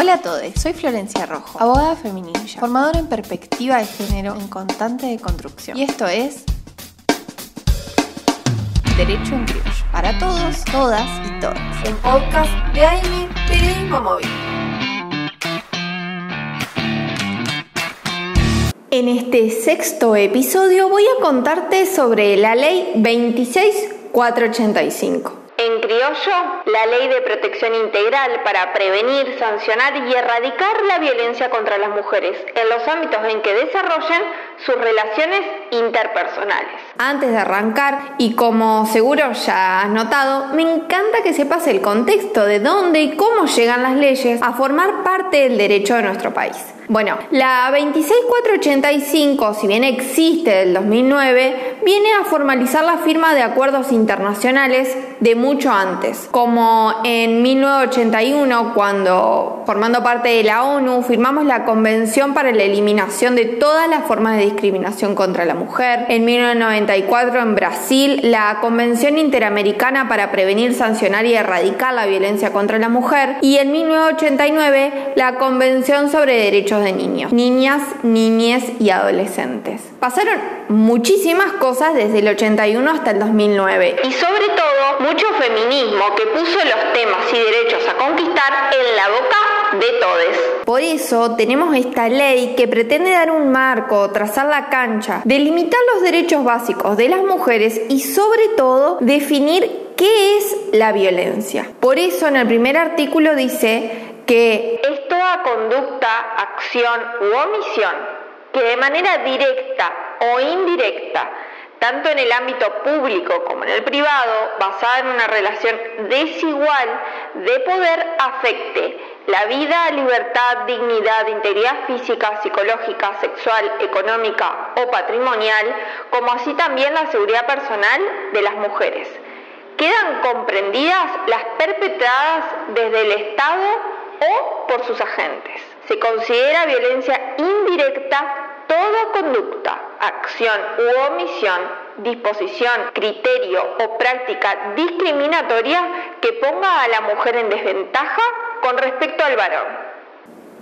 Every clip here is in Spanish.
Hola a todos, soy Florencia Rojo, abogada feminista, formadora en perspectiva de género en constante de construcción. Y esto es Derecho en Criollo, para todos, todas y todas. El podcast de AIME Periodismo Móvil. En este sexto episodio voy a contarte sobre la ley 26485. Criollo, la ley de protección integral para prevenir, sancionar y erradicar la violencia contra las mujeres en los ámbitos en que desarrollen sus relaciones interpersonales. Antes de arrancar, y como seguro ya has notado, me encanta que sepas el contexto de dónde y cómo llegan las leyes a formar parte del derecho de nuestro país. Bueno, la 26485, si bien existe del 2009, viene a formalizar la firma de acuerdos internacionales de mucho antes, como en 1981, cuando, formando parte de la ONU, firmamos la Convención para la Eliminación de todas las formas de discriminación contra la mujer, en 1994 en Brasil, la Convención Interamericana para Prevenir, Sancionar y Erradicar la Violencia contra la Mujer, y en 1989 la Convención sobre Derechos de niños, niñas, niñes y adolescentes. Pasaron muchísimas cosas desde el 81 hasta el 2009. Y sobre todo, mucho feminismo que puso los temas y derechos a conquistar en la boca de todos. Por eso tenemos esta ley que pretende dar un marco, trazar la cancha, delimitar los derechos básicos de las mujeres y sobre todo definir qué es la violencia. Por eso en el primer artículo dice que es toda conducta, acción u omisión que de manera directa o indirecta, tanto en el ámbito público como en el privado, basada en una relación desigual de poder, afecte la vida, libertad, dignidad, integridad física, psicológica, sexual, económica o patrimonial, como así también la seguridad personal de las mujeres. Quedan comprendidas las perpetradas desde el Estado o por sus agentes. Se considera violencia indirecta toda conducta, acción u omisión, disposición, criterio o práctica discriminatoria que ponga a la mujer en desventaja con respecto al varón.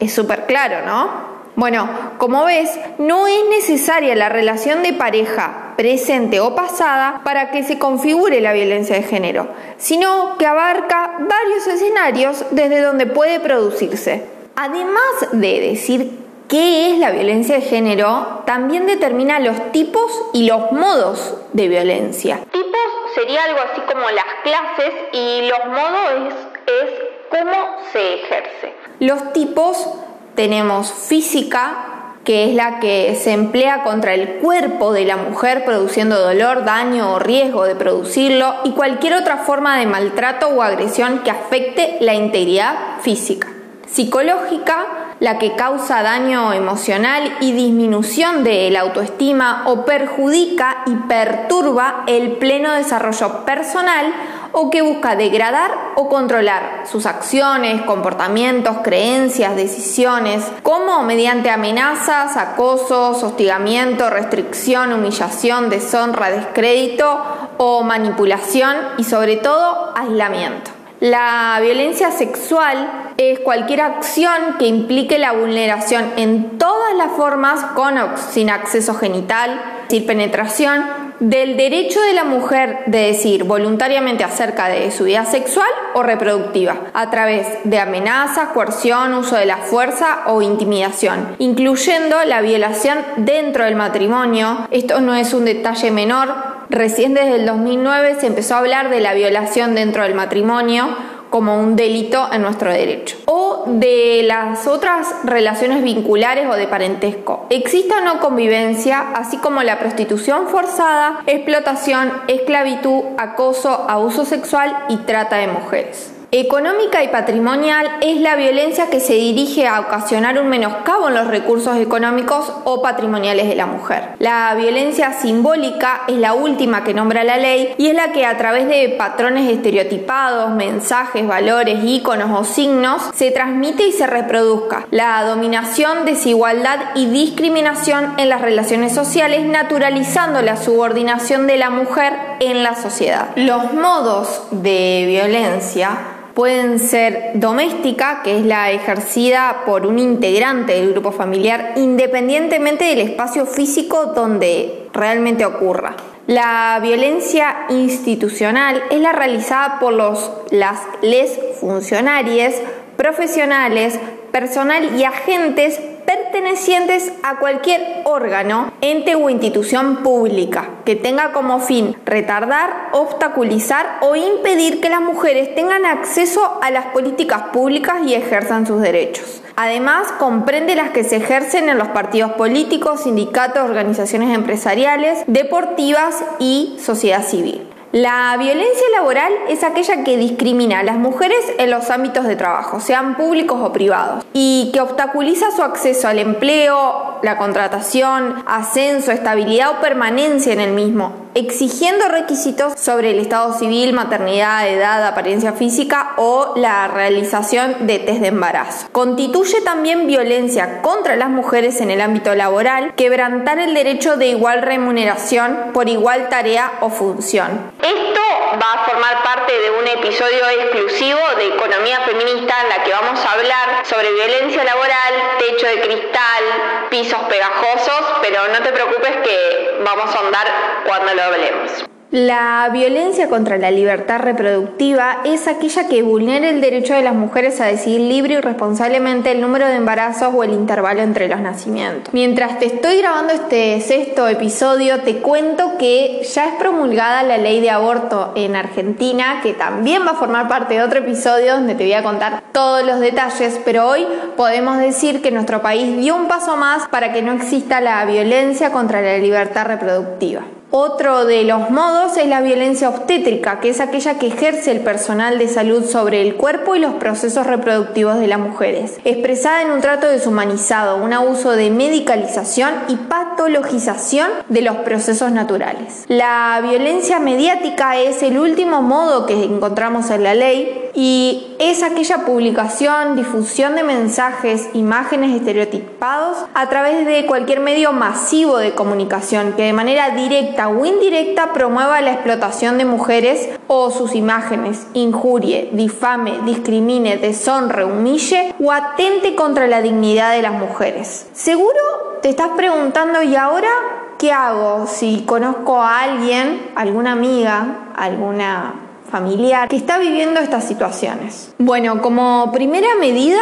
Es súper claro, ¿no? Bueno, como ves, no es necesaria la relación de pareja presente o pasada para que se configure la violencia de género, sino que abarca varios escenarios desde donde puede producirse. Además de decir qué es la violencia de género, también determina los tipos y los modos de violencia. Tipos sería algo así como las clases y los modos es, es cómo se ejerce. Los tipos tenemos física, que es la que se emplea contra el cuerpo de la mujer produciendo dolor, daño o riesgo de producirlo y cualquier otra forma de maltrato o agresión que afecte la integridad física. Psicológica, la que causa daño emocional y disminución de la autoestima o perjudica y perturba el pleno desarrollo personal o que busca degradar o controlar sus acciones, comportamientos, creencias, decisiones, como mediante amenazas, acosos, hostigamiento, restricción, humillación, deshonra, descrédito o manipulación y sobre todo aislamiento. La violencia sexual es cualquier acción que implique la vulneración en todas las formas con o sin acceso genital, sin penetración, del derecho de la mujer de decir voluntariamente acerca de su vida sexual o reproductiva, a través de amenaza, coerción, uso de la fuerza o intimidación, incluyendo la violación dentro del matrimonio. Esto no es un detalle menor. Recién desde el 2009 se empezó a hablar de la violación dentro del matrimonio como un delito en nuestro derecho. O de las otras relaciones vinculares o de parentesco. Existe o no convivencia, así como la prostitución forzada, explotación, esclavitud, acoso, abuso sexual y trata de mujeres. Económica y patrimonial es la violencia que se dirige a ocasionar un menoscabo en los recursos económicos o patrimoniales de la mujer. La violencia simbólica es la última que nombra la ley y es la que a través de patrones estereotipados, mensajes, valores, íconos o signos se transmite y se reproduzca. La dominación, desigualdad y discriminación en las relaciones sociales naturalizando la subordinación de la mujer en la sociedad. Los modos de violencia Pueden ser doméstica, que es la ejercida por un integrante del grupo familiar, independientemente del espacio físico donde realmente ocurra. La violencia institucional es la realizada por los, las les funcionarias, profesionales, personal y agentes pertenecientes a cualquier órgano, ente o institución pública que tenga como fin retardar, obstaculizar o impedir que las mujeres tengan acceso a las políticas públicas y ejerzan sus derechos. Además, comprende las que se ejercen en los partidos políticos, sindicatos, organizaciones empresariales, deportivas y sociedad civil. La violencia laboral es aquella que discrimina a las mujeres en los ámbitos de trabajo, sean públicos o privados, y que obstaculiza su acceso al empleo, la contratación, ascenso, estabilidad o permanencia en el mismo, exigiendo requisitos sobre el estado civil, maternidad, edad, apariencia física o la realización de test de embarazo. Constituye también violencia contra las mujeres en el ámbito laboral, quebrantar el derecho de igual remuneración por igual tarea o función. Esto va a formar parte de un episodio exclusivo de Economía Feminista en la que vamos a hablar sobre violencia laboral, techo de cristal, pisos pegajosos, pero no te preocupes que vamos a andar cuando lo hablemos. La violencia contra la libertad reproductiva es aquella que vulnera el derecho de las mujeres a decidir libre y responsablemente el número de embarazos o el intervalo entre los nacimientos. Mientras te estoy grabando este sexto episodio, te cuento que ya es promulgada la ley de aborto en Argentina, que también va a formar parte de otro episodio donde te voy a contar todos los detalles, pero hoy podemos decir que nuestro país dio un paso más para que no exista la violencia contra la libertad reproductiva. Otro de los modos es la violencia obstétrica, que es aquella que ejerce el personal de salud sobre el cuerpo y los procesos reproductivos de las mujeres, expresada en un trato deshumanizado, un abuso de medicalización y patologización de los procesos naturales. La violencia mediática es el último modo que encontramos en la ley y es aquella publicación, difusión de mensajes, imágenes estereotipados a través de cualquier medio masivo de comunicación que de manera directa o indirecta promueva la explotación de mujeres o sus imágenes, injurie, difame, discrimine, deshonre, humille o atente contra la dignidad de las mujeres. Seguro te estás preguntando, ¿y ahora qué hago si conozco a alguien, alguna amiga, alguna familiar que está viviendo estas situaciones? Bueno, como primera medida,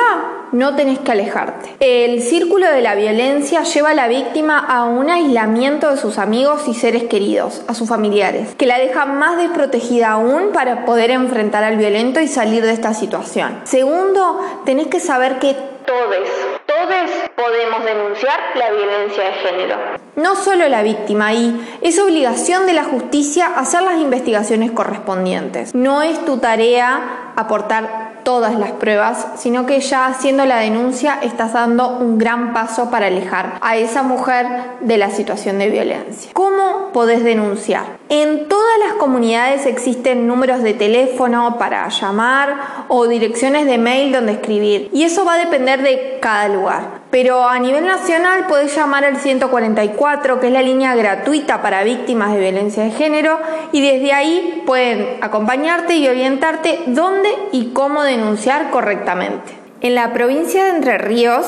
no tenés que alejarte. El círculo de la violencia lleva a la víctima a un aislamiento de sus amigos y seres queridos, a sus familiares, que la deja más desprotegida aún para poder enfrentar al violento y salir de esta situación. Segundo, tenés que saber que todos, todos podemos denunciar la violencia de género. No solo la víctima, y es obligación de la justicia hacer las investigaciones correspondientes. No es tu tarea aportar todas las pruebas, sino que ya haciendo la denuncia estás dando un gran paso para alejar a esa mujer de la situación de violencia. ¿Cómo podés denunciar? En todas las comunidades existen números de teléfono para llamar o direcciones de mail donde escribir y eso va a depender de cada lugar. Pero a nivel nacional podés llamar al 144, que es la línea gratuita para víctimas de violencia de género, y desde ahí pueden acompañarte y orientarte dónde y cómo denunciar correctamente. En la provincia de Entre Ríos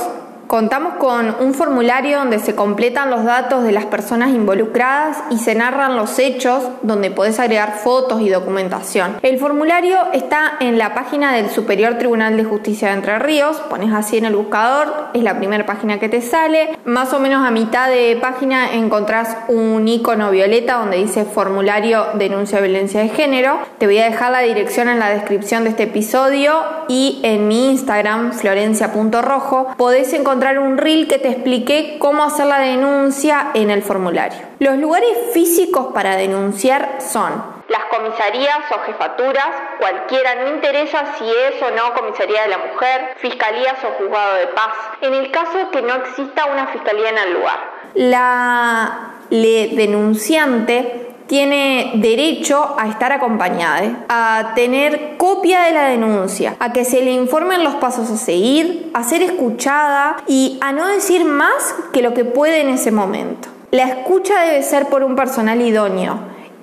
Contamos con un formulario donde se completan los datos de las personas involucradas y se narran los hechos donde podés agregar fotos y documentación. El formulario está en la página del Superior Tribunal de Justicia de Entre Ríos, pones así en el buscador, es la primera página que te sale. Más o menos a mitad de página encontrás un icono violeta donde dice formulario denuncia violencia de género. Te voy a dejar la dirección en la descripción de este episodio y en mi Instagram florencia.rojo podés encontrar un reel que te expliqué cómo hacer la denuncia en el formulario. Los lugares físicos para denunciar son las comisarías o jefaturas, cualquiera, no interesa si es o no comisaría de la mujer, fiscalías o juzgado de paz, en el caso que no exista una fiscalía en el lugar. La denunciante tiene derecho a estar acompañada, a tener copia de la denuncia, a que se le informen los pasos a seguir, a ser escuchada y a no decir más que lo que puede en ese momento. La escucha debe ser por un personal idóneo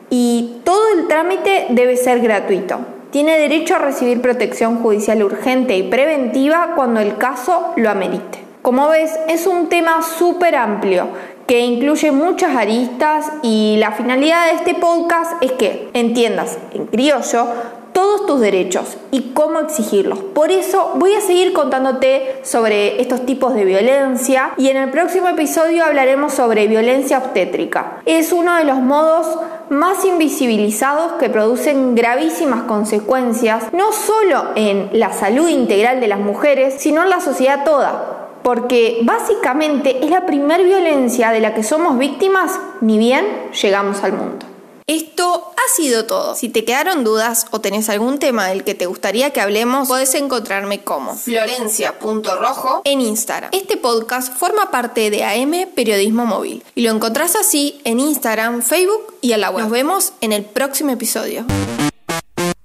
y todo el trámite debe ser gratuito tiene derecho a recibir protección judicial urgente y preventiva cuando el caso lo amerite. Como ves, es un tema súper amplio que incluye muchas aristas y la finalidad de este podcast es que entiendas en criollo todos tus derechos y cómo exigirlos. Por eso voy a seguir contándote sobre estos tipos de violencia y en el próximo episodio hablaremos sobre violencia obstétrica. Es uno de los modos más invisibilizados que producen gravísimas consecuencias, no solo en la salud integral de las mujeres, sino en la sociedad toda. Porque básicamente es la primer violencia de la que somos víctimas ni bien llegamos al mundo. Esto ha sido todo. Si te quedaron dudas o tenés algún tema del que te gustaría que hablemos, podés encontrarme como florencia.rojo en Instagram. Este podcast forma parte de AM Periodismo Móvil y lo encontrás así en Instagram, Facebook y a la web. Nos vemos en el próximo episodio.